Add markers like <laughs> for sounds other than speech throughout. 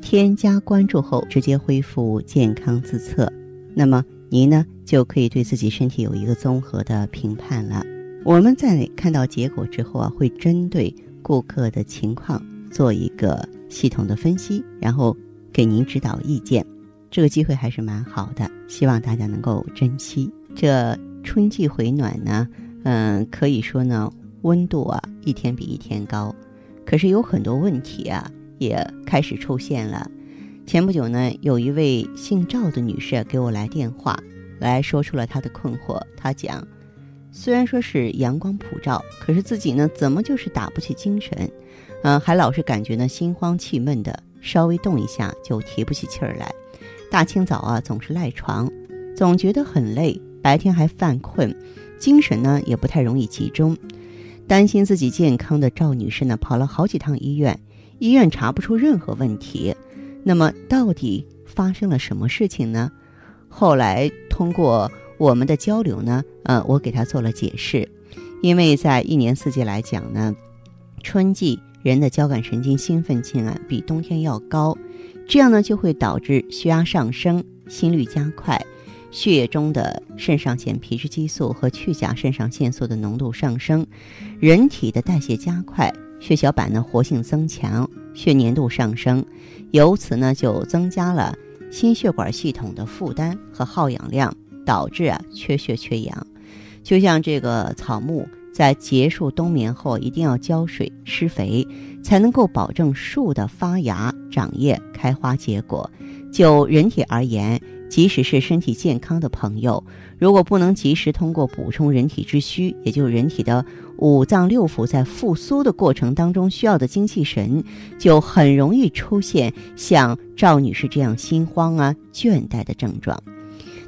添加关注后，直接恢复健康自测，那么您呢就可以对自己身体有一个综合的评判了。我们在看到结果之后啊，会针对顾客的情况做一个系统的分析，然后给您指导意见。这个机会还是蛮好的，希望大家能够珍惜。这春季回暖呢，嗯，可以说呢，温度啊一天比一天高，可是有很多问题啊。也开始出现了。前不久呢，有一位姓赵的女士给我来电话，来说出了她的困惑。她讲，虽然说是阳光普照，可是自己呢，怎么就是打不起精神？嗯，还老是感觉呢心慌气闷的，稍微动一下就提不起气儿来。大清早啊，总是赖床，总觉得很累，白天还犯困，精神呢也不太容易集中。担心自己健康的赵女士呢，跑了好几趟医院。医院查不出任何问题，那么到底发生了什么事情呢？后来通过我们的交流呢，呃，我给他做了解释。因为在一年四季来讲呢，春季人的交感神经兴奋性啊比冬天要高，这样呢就会导致血压上升、心率加快，血液中的肾上腺皮质激素和去甲肾上腺素的浓度上升，人体的代谢加快。血小板的活性增强，血粘度上升，由此呢就增加了心血管系统的负担和耗氧量，导致啊缺血缺氧。就像这个草木在结束冬眠后，一定要浇水施肥，才能够保证树的发芽、长叶、开花结果。就人体而言，即使是身体健康的朋友，如果不能及时通过补充人体之需，也就是人体的五脏六腑在复苏的过程当中需要的精气神，就很容易出现像赵女士这样心慌啊、倦怠的症状。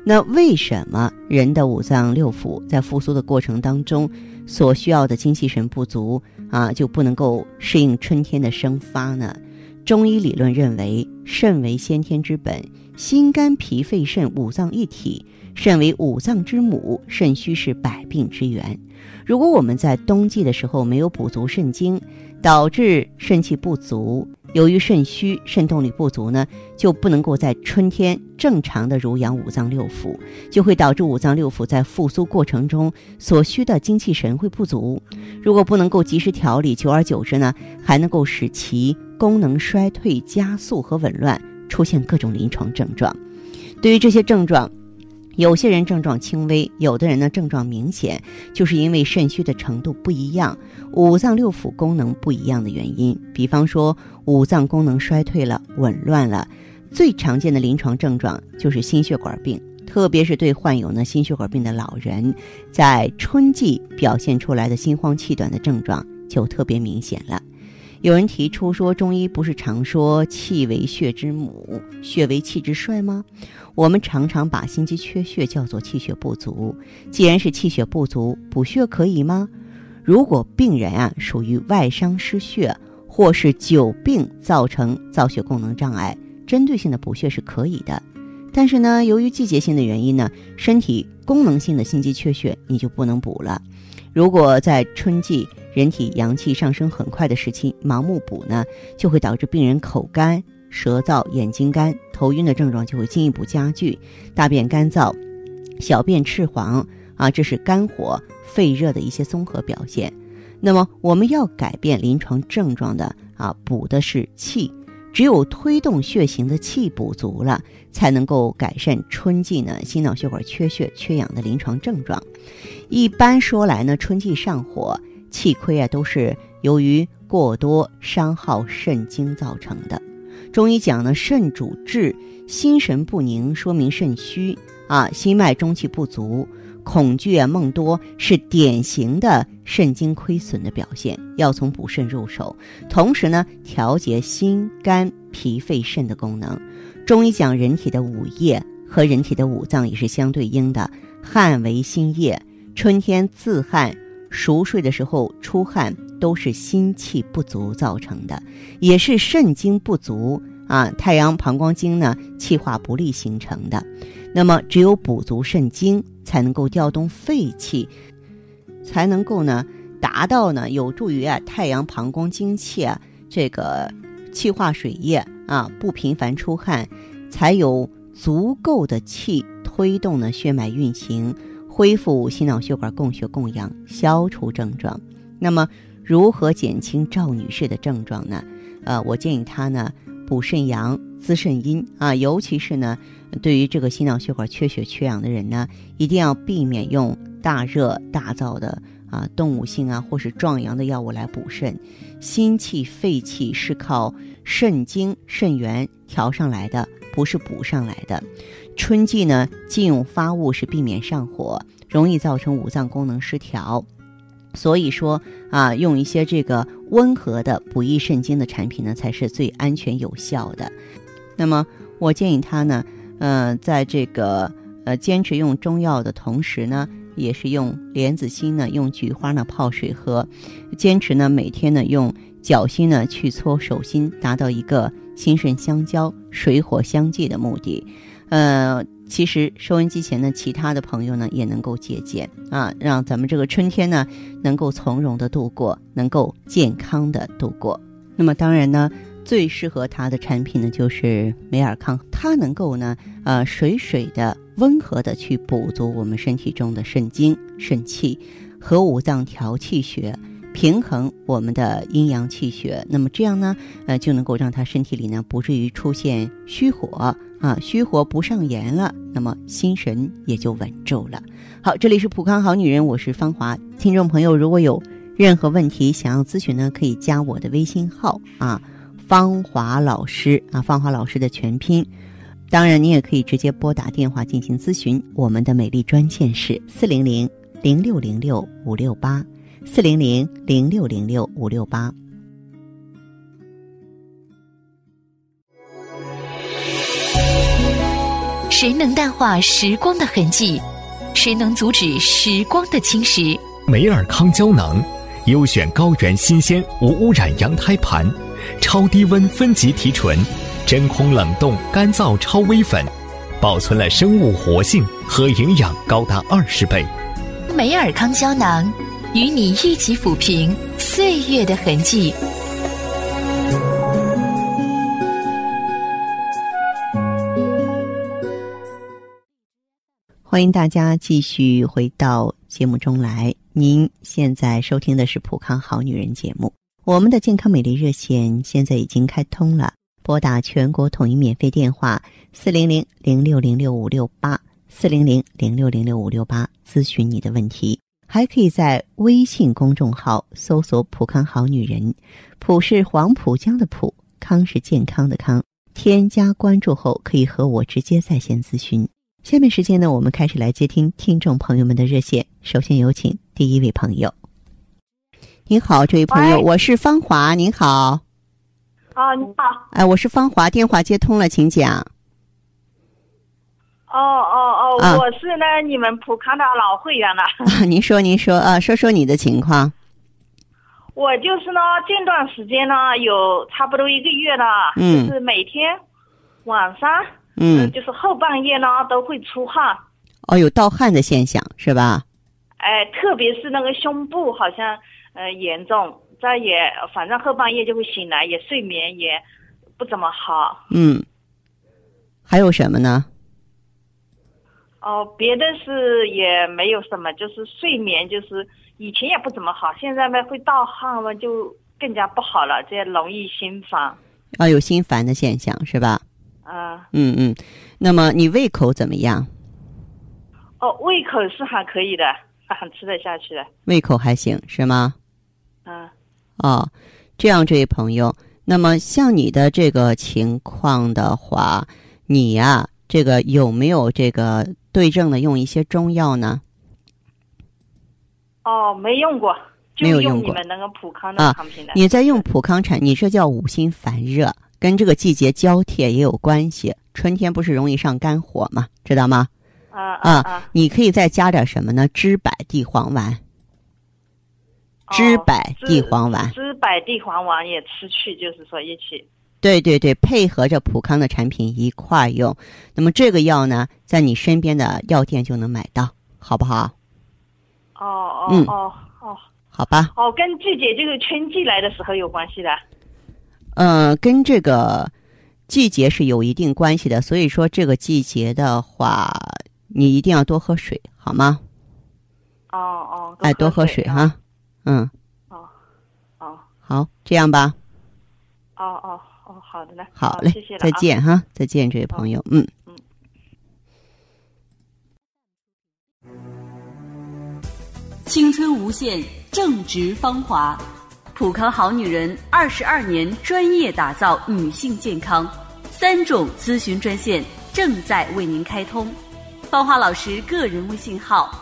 那为什么人的五脏六腑在复苏的过程当中所需要的精气神不足啊，就不能够适应春天的生发呢？中医理论认为，肾为先天之本，心肝脾肺肾五脏一体，肾为五脏之母，肾虚是百病之源。如果我们在冬季的时候没有补足肾精，导致肾气不足，由于肾虚、肾动力不足呢，就不能够在春天正常的濡养五脏六腑，就会导致五脏六腑在复苏过程中所需的精气神会不足。如果不能够及时调理，久而久之呢，还能够使其功能衰退、加速和紊乱，出现各种临床症状。对于这些症状，有些人症状轻微，有的人呢症状明显，就是因为肾虚的程度不一样，五脏六腑功能不一样的原因。比方说，五脏功能衰退了、紊乱了，最常见的临床症状就是心血管病，特别是对患有呢心血管病的老人，在春季表现出来的心慌气短的症状就特别明显了。有人提出说，中医不是常说气为血之母，血为气之帅吗？我们常常把心肌缺血叫做气血不足。既然是气血不足，补血可以吗？如果病人啊属于外伤失血，或是久病造成造血功能障碍，针对性的补血是可以的。但是呢，由于季节性的原因呢，身体功能性的心肌缺血你就不能补了。如果在春季，人体阳气上升很快的时期，盲目补呢，就会导致病人口干、舌燥、眼睛干、头晕的症状就会进一步加剧，大便干燥、小便赤黄啊，这是肝火肺热的一些综合表现。那么我们要改变临床症状的啊，补的是气，只有推动血行的气补足了，才能够改善春季呢心脑血管缺血缺氧的临床症状。一般说来呢，春季上火。气亏啊，都是由于过多伤耗肾精造成的。中医讲呢，肾主志，心神不宁，说明肾虚啊，心脉中气不足，恐惧啊，梦多，是典型的肾精亏损的表现。要从补肾入手，同时呢，调节心肝脾肺肾的功能。中医讲人体的五液和人体的五脏也是相对应的，汗为心液，春天自汗，熟睡的时候出汗，都是心气不足造成的，也是肾精不足啊，太阳膀胱经呢气化不利形成的。那么，只有补足肾精，才能够调动肺气，才能够呢达到呢有助于啊太阳膀胱经气啊这个气化水液啊不频繁出汗，才有足够的气推动呢血脉运行，恢复心脑血管供血供氧，消除症状。那么，如何减轻赵女士的症状呢？呃，我建议她呢补肾阳、滋肾阴啊，尤其是呢。对于这个心脑血管缺血缺氧的人呢，一定要避免用大热大燥的啊动物性啊或是壮阳的药物来补肾。心气肺气是靠肾精肾元调上来的，不是补上来的。春季呢，忌用发物是避免上火，容易造成五脏功能失调。所以说啊，用一些这个温和的补益肾精的产品呢，才是最安全有效的。那么我建议他呢。呃，在这个呃坚持用中药的同时呢，也是用莲子心呢，用菊花呢泡水喝，坚持呢每天呢用脚心呢去搓手心，达到一个心肾相交、水火相济的目的。呃，其实收音机前的其他的朋友呢也能够借鉴啊，让咱们这个春天呢能够从容的度过，能够健康的度过。那么当然呢。最适合它的产品呢，就是美尔康，它能够呢，呃，水水的、温和的去补足我们身体中的肾精、肾气，和五脏调气血，平衡我们的阴阳气血。那么这样呢，呃，就能够让他身体里呢，不至于出现虚火啊，虚火不上炎了，那么心神也就稳住了。好，这里是普康好女人，我是芳华。听众朋友，如果有任何问题想要咨询呢，可以加我的微信号啊。芳华老师啊，芳华老师的全拼。当然，你也可以直接拨打电话进行咨询。我们的美丽专线是四零零零六零六五六八，四零零零六零六五六八。谁能淡化时光的痕迹？谁能阻止时光的侵蚀？美尔康胶囊，优选高原新鲜无污染羊胎盘。超低温分级提纯，真空冷冻干燥超微粉，保存了生物活性和营养高达二十倍。美尔康胶囊，与你一起抚平岁月的痕迹。欢迎大家继续回到节目中来。您现在收听的是《普康好女人》节目。我们的健康美丽热线现在已经开通了，拨打全国统一免费电话四零零零六零六五六八四零零零六零六五六八咨询你的问题，还可以在微信公众号搜索“普康好女人”，普是黄浦江的浦，康是健康的康，添加关注后可以和我直接在线咨询。下面时间呢，我们开始来接听听众朋友们的热线，首先有请第一位朋友。您好，这位朋友，我是芳华，您好。啊，你好。哎，我是芳华，电话接通了，请讲。哦哦哦，我是呢，你们普康的老会员了。<laughs> 您说，您说，啊，说说你的情况。我就是呢，近段时间呢，有差不多一个月了，嗯，就是每天晚上，嗯，就是后半夜呢都会出汗。哦，有盗汗的现象是吧？哎，特别是那个胸部，好像。呃，严重，再也反正后半夜就会醒来，也睡眠也不怎么好。嗯，还有什么呢？哦，别的是也没有什么，就是睡眠，就是以前也不怎么好，现在嘛会盗汗嘛，就更加不好了，这容易心烦。啊，有心烦的现象是吧？啊。嗯嗯，那么你胃口怎么样？哦，胃口是还可以的，还吃得下去的。胃口还行是吗？啊，哦，这样，这位朋友，那么像你的这个情况的话，你呀，这个有没有这个对症的用一些中药呢？哦，没用过，没有用过你们那个普康的产品的。你在用普康产，你这叫五心烦热，跟这个季节交替也有关系。春天不是容易上肝火吗？知道吗？啊啊啊！你可以再加点什么呢？知柏地黄丸。知柏地黄丸，知柏地黄丸也吃去，就是说一起。对对对，配合着普康的产品一块用。那么这个药呢，在你身边的药店就能买到，好不好？哦哦哦哦，好吧。哦，跟季节这个春季来的时候有关系的。嗯，跟这个季节是有一定关系的。所以说这个季节的话，你一定要多喝水，好吗？哦哦，哎，多喝水哈。嗯，哦，哦，好，这样吧。哦哦哦，好的嘞，好嘞，谢谢再见哈，再见，这位朋友，嗯嗯。青春无限，正值芳华，普康好女人二十二年专业打造女性健康，三种咨询专线正在为您开通，芳华老师个人微信号，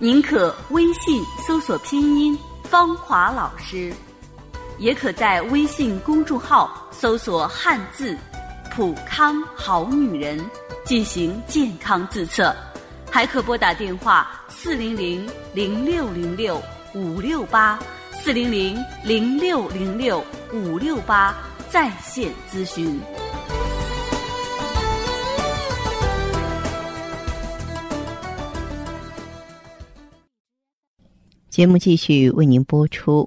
您可微信搜索拼音。芳华老师，也可在微信公众号搜索汉字“普康好女人”进行健康自测，还可拨打电话四零零零六零六五六八四零零零六零六五六八在线咨询。节目继续为您播出。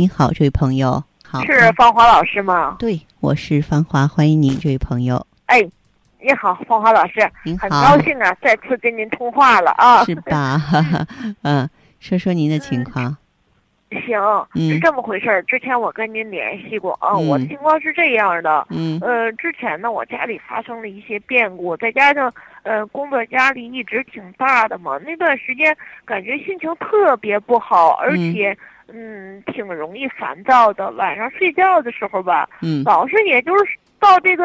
您好，这位朋友，好，是芳华老师吗？对，我是芳华，欢迎您，这位朋友。哎，你好，芳华老师，您好，很高兴啊，再次跟您通话了啊。是吧？<laughs> 嗯，说说您的情况。行，是这么回事儿。之前我跟您联系过啊，我的情况是这样的。嗯。呃，之前呢，我家里发生了一些变故，再加上呃工作压力一直挺大的嘛，那段时间感觉心情特别不好，而且嗯挺容易烦躁的。晚上睡觉的时候吧，嗯，老是也就是到这个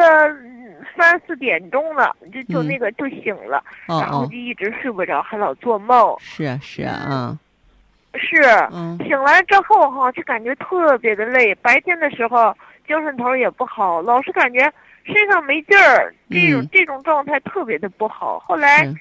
三四点钟了，就就那个就醒了，然后就一直睡不着，还老做梦。是啊，是啊，嗯。是，嗯醒来之后哈，就感觉特别的累。白天的时候精神头也不好，老是感觉身上没劲儿，这种这种状态特别的不好。后来，嗯，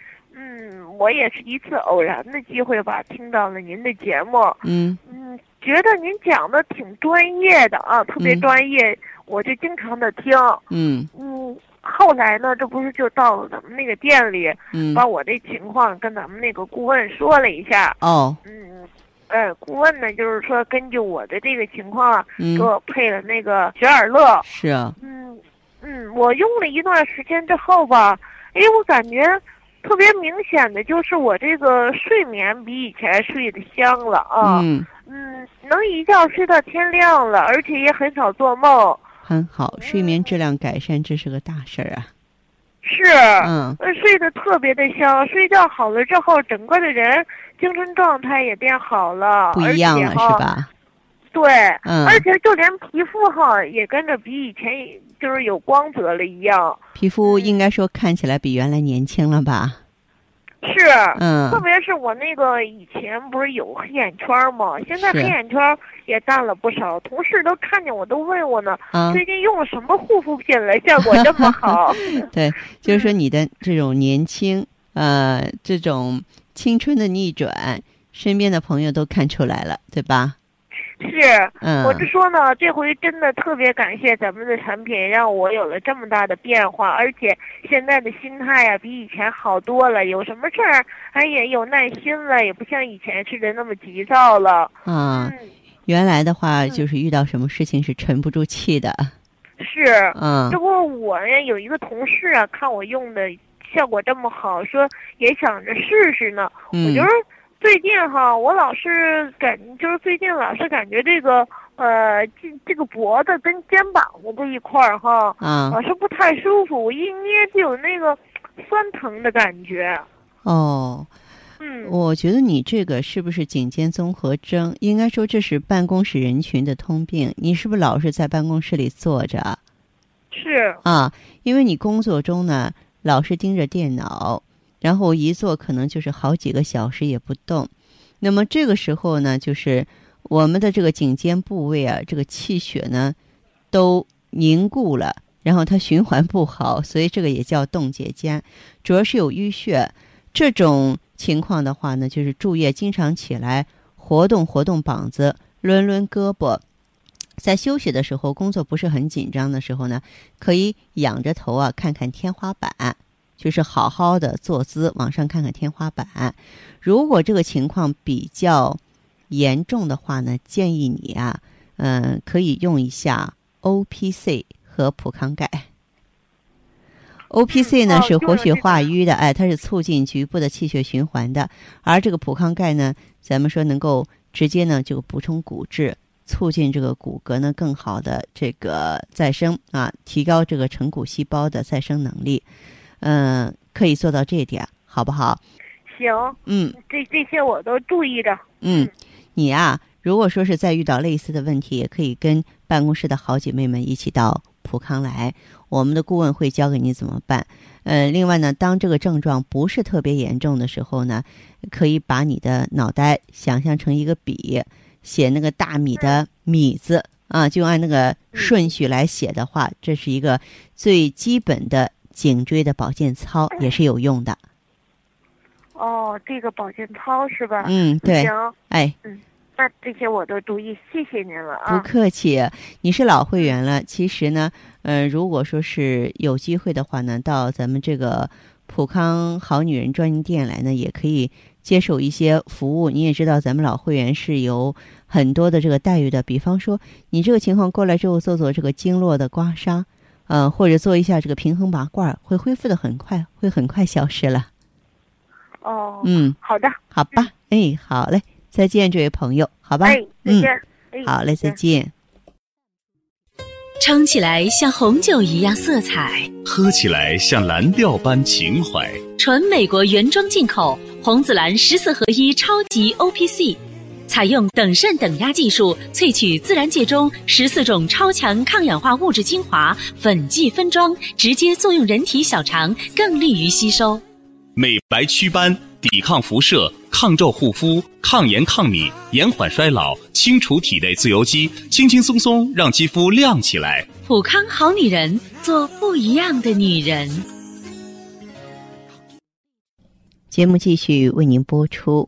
我也是一次偶然的机会吧，听到了您的节目，嗯嗯，觉得您讲的挺专业的啊，特别专业，我就经常的听，嗯嗯。后来呢，这不是就到了咱们那个店里，嗯，把我这情况跟咱们那个顾问说了一下，哦，嗯。哎，顾问呢，就是说根据我的这个情况啊，给我配了那个雪尔乐。是啊。嗯嗯，我用了一段时间之后吧，哎，我感觉特别明显的就是我这个睡眠比以前睡得香了啊。嗯。嗯，能一觉睡到天亮了，而且也很少做梦。很好，睡眠质量改善，这是个大事儿啊。是。嗯。睡得特别的香，睡觉好了之后，整个的人。精神状态也变好了，不一样了是吧？对，嗯，而且就连皮肤哈也跟着比以前就是有光泽了一样。皮肤应该说看起来比原来年轻了吧？是，嗯，特别是我那个以前不是有黑眼圈吗？现在黑眼圈也淡了不少，同事都看见我都问我呢，最近用了什么护肤品了，效果这么好？<laughs> 对，就是说你的这种年轻，呃，这种。青春的逆转，身边的朋友都看出来了，对吧？是，嗯，我就说呢，这回真的特别感谢咱们的产品，让我有了这么大的变化，而且现在的心态呀，比以前好多了。有什么事儿，哎，也有耐心了，也不像以前似的那么急躁了。啊，原来的话就是遇到什么事情是沉不住气的。是，嗯，这不我呀，有一个同事啊，看我用的。效果这么好，说也想着试试呢。我觉得最近哈，我老是感，就是最近老是感觉这个呃，这这个脖子跟肩膀的这一块儿哈，啊，老是不太舒服，我一捏就有那个酸疼的感觉。哦，嗯，我觉得你这个是不是颈肩综合征？应该说这是办公室人群的通病。你是不是老是在办公室里坐着？是啊，因为你工作中呢老是盯着电脑，然后一坐可能就是好几个小时也不动。那么这个时候呢，就是我们的这个颈肩部位啊，这个气血呢都凝固了，然后它循环不好，所以这个也叫冻结肩，主要是有淤血。这种情况的话呢，就是注意经常起来活动活动膀子，抡抡胳膊。在休息的时候，工作不是很紧张的时候呢，可以仰着头啊，看看天花板，就是好好的坐姿往上看看天花板。如果这个情况比较严重的话呢，建议你啊，嗯，可以用一下 O P C 和普康钙。O P C 呢是活血化瘀的，哎，它是促进局部的气血循环的，而这个普康钙呢，咱们说能够直接呢就补充骨质。促进这个骨骼呢更好的这个再生啊，提高这个成骨细胞的再生能力，嗯，可以做到这一点，好不好？行，嗯，这这些我都注意着。嗯，你呀，如果说是再遇到类似的问题，也可以跟办公室的好姐妹们一起到普康来，我们的顾问会教给你怎么办。呃，另外呢，当这个症状不是特别严重的时候呢，可以把你的脑袋想象成一个笔。写那个大米的米字啊，就按那个顺序来写的话，这是一个最基本的颈椎的保健操，也是有用的。哦，这个保健操是吧？嗯，对。行，哎，嗯，那这些我都注意，谢谢您了啊。不客气，你是老会员了。其实呢，呃，如果说是有机会的话呢，到咱们这个普康好女人专营店来呢，也可以。接受一些服务，你也知道，咱们老会员是有很多的这个待遇的。比方说，你这个情况过来之后，做做这个经络的刮痧，呃，或者做一下这个平衡拔罐，会恢复的很快，会很快消失了。哦，嗯，好的，好吧，哎，好嘞，再见，这位朋友，好吧，哎，再见，好嘞，再见。撑起来像红酒一样色彩，喝起来像蓝调般情怀。纯美国原装进口。红紫蓝十四合一超级 O P C，采用等渗等压技术萃取自然界中十四种超强抗氧化物质精华，粉剂分装，直接作用人体小肠，更利于吸收。美白祛斑，抵抗辐射，抗皱护肤，抗炎抗敏，延缓衰老，清除体内自由基，轻轻松松让肌肤亮起来。普康好女人，做不一样的女人。节目继续为您播出。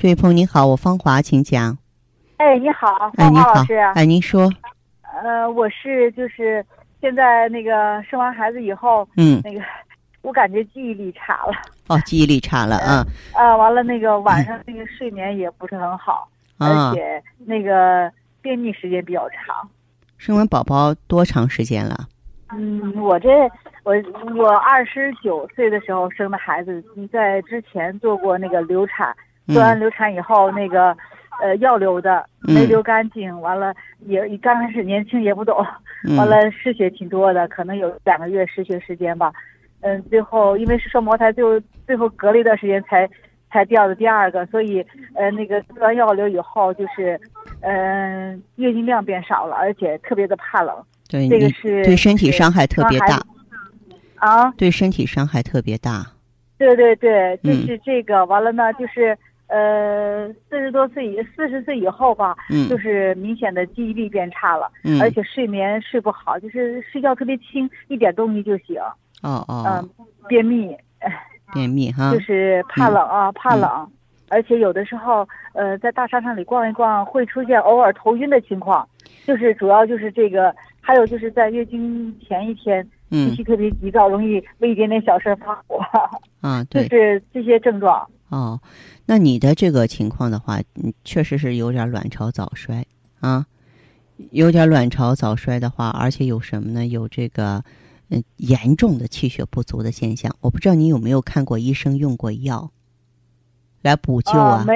这位朋友你好，我芳华，请讲。哎，你好，芳华老师。哎，您说。呃，我是就是现在那个生完孩子以后，嗯，那个 <laughs> 我感觉记忆力差了。哦，记忆力差了啊。啊，完了，那个晚上那个睡眠也不是很好，而且那个便秘时间比较长。生完宝宝多长时间了？嗯，我这我我二十九岁的时候生的孩子，你在之前做过那个流产，做完流产以后那个呃药流的没流干净，完了也刚开始年轻也不懂，完了失血挺多的，可能有两个月失血时间吧，嗯，最后因为是双胞胎，最后最后隔了一段时间才才掉的第二个，所以呃那个做完药流以后就是嗯月经量变少了，而且特别的怕冷。对，这个是对身体伤害特别大，啊，对身体伤害特别大。对对对，就是这个。完了呢，就是呃，四十多岁以四十岁以后吧，嗯，就是明显的记忆力变差了，嗯，而且睡眠睡不好，就是睡觉特别轻，一点东西就醒。哦哦。嗯，便秘。<laughs> 便秘哈。就是怕冷啊，怕冷。而且有的时候，呃，在大商场里逛一逛，会出现偶尔头晕的情况，就是主要就是这个，还有就是在月经前一天，脾气特别急躁，容易为一点点小事发火。啊，对，就是这些症状。哦，那你的这个情况的话，嗯，确实是有点卵巢早衰啊，有点卵巢早衰的话，而且有什么呢？有这个嗯严重的气血不足的现象。我不知道你有没有看过医生，用过药。来补救啊？没，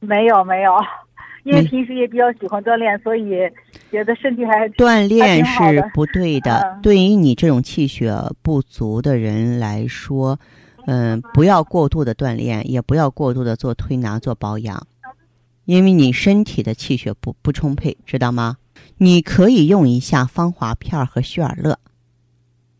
没有没有，因为平时也比较喜欢锻炼，所以觉得身体还锻炼是不对的。对于你这种气血不足的人来说，嗯，不要过度的锻炼，也不要过度的做推拿做保养，因为你身体的气血不不充沛，知道吗？你可以用一下芳华片和血尔乐。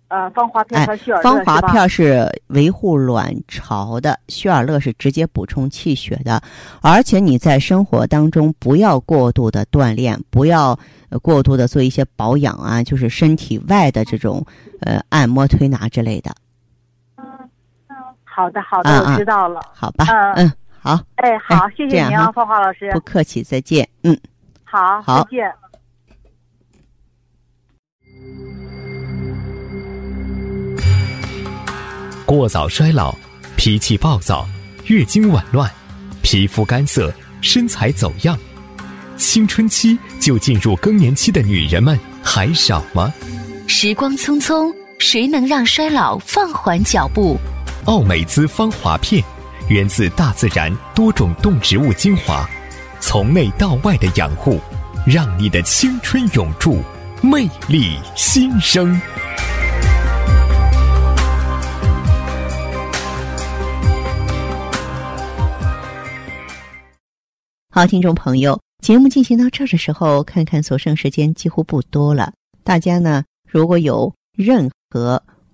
呃，芳华片和血尔乐芳华片是维护卵巢的，血尔乐是直接补充气血的。而且你在生活当中不要过度的锻炼，不要过度的做一些保养啊，就是身体外的这种呃按摩、推拿之类的。好的，好的，我知道了。好吧，嗯嗯，好。哎，好，谢谢您啊，芳华老师。不客气，再见。嗯，好，好，再见。过早衰老、脾气暴躁、月经紊乱、皮肤干涩、身材走样，青春期就进入更年期的女人们还少吗？时光匆匆，谁能让衰老放缓脚步？奥美姿芳华片，源自大自然多种动植物精华，从内到外的养护，让你的青春永驻，魅力新生。好，听众朋友，节目进行到这儿的时候，看看所剩时间几乎不多了。大家呢，如果有任何